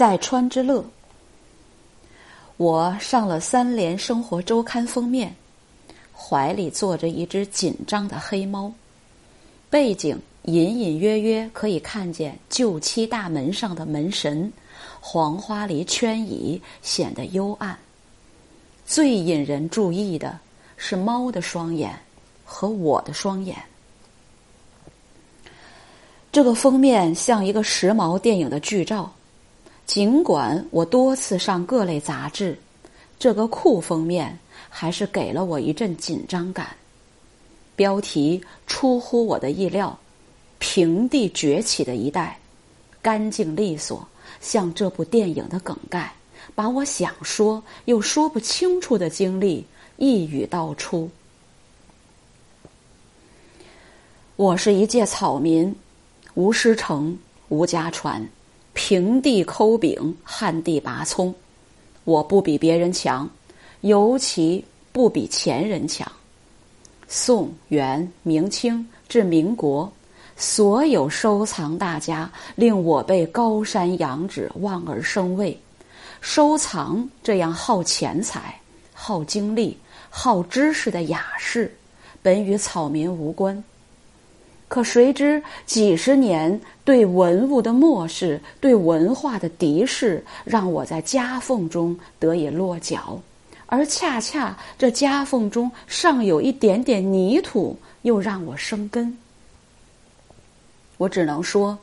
在川之乐。我上了《三联生活周刊》封面，怀里坐着一只紧张的黑猫，背景隐隐约约可以看见旧漆大门上的门神，黄花梨圈椅显得幽暗。最引人注意的是猫的双眼和我的双眼。这个封面像一个时髦电影的剧照。尽管我多次上各类杂志，这个酷封面还是给了我一阵紧张感。标题出乎我的意料：“平地崛起的一代，干净利索，像这部电影的梗概，把我想说又说不清楚的经历一语道出。我是一介草民，无师承，无家传。”平地抠饼，旱地拔葱，我不比别人强，尤其不比前人强。宋、元、明清至民国，所有收藏大家令我被高山仰止，望而生畏。收藏这样耗钱财、耗精力、耗知识的雅事，本与草民无关。可谁知几十年对文物的漠视，对文化的敌视，让我在夹缝中得以落脚，而恰恰这夹缝中尚有一点点泥土，又让我生根。我只能说，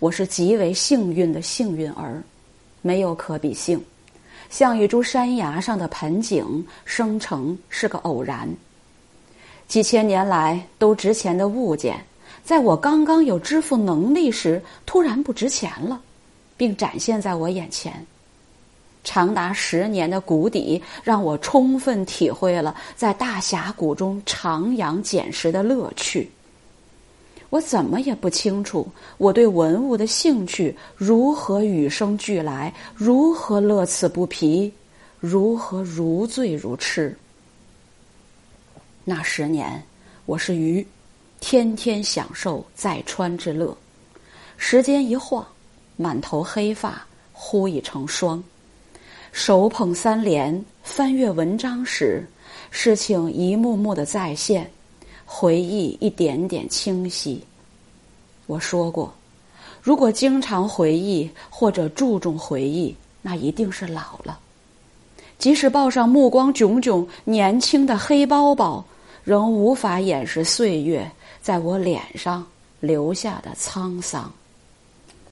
我是极为幸运的幸运儿，没有可比性，像一株山崖上的盆景，生成是个偶然。几千年来都值钱的物件。在我刚刚有支付能力时，突然不值钱了，并展现在我眼前。长达十年的谷底，让我充分体会了在大峡谷中徜徉捡拾的乐趣。我怎么也不清楚，我对文物的兴趣如何与生俱来，如何乐此不疲，如何如醉如痴。那十年，我是鱼。天天享受在川之乐，时间一晃，满头黑发忽已成霜。手捧三联，翻阅文章时，事情一幕幕的再现，回忆一点点清晰。我说过，如果经常回忆或者注重回忆，那一定是老了。即使抱上目光炯炯、年轻的黑包包，仍无法掩饰岁月。在我脸上留下的沧桑。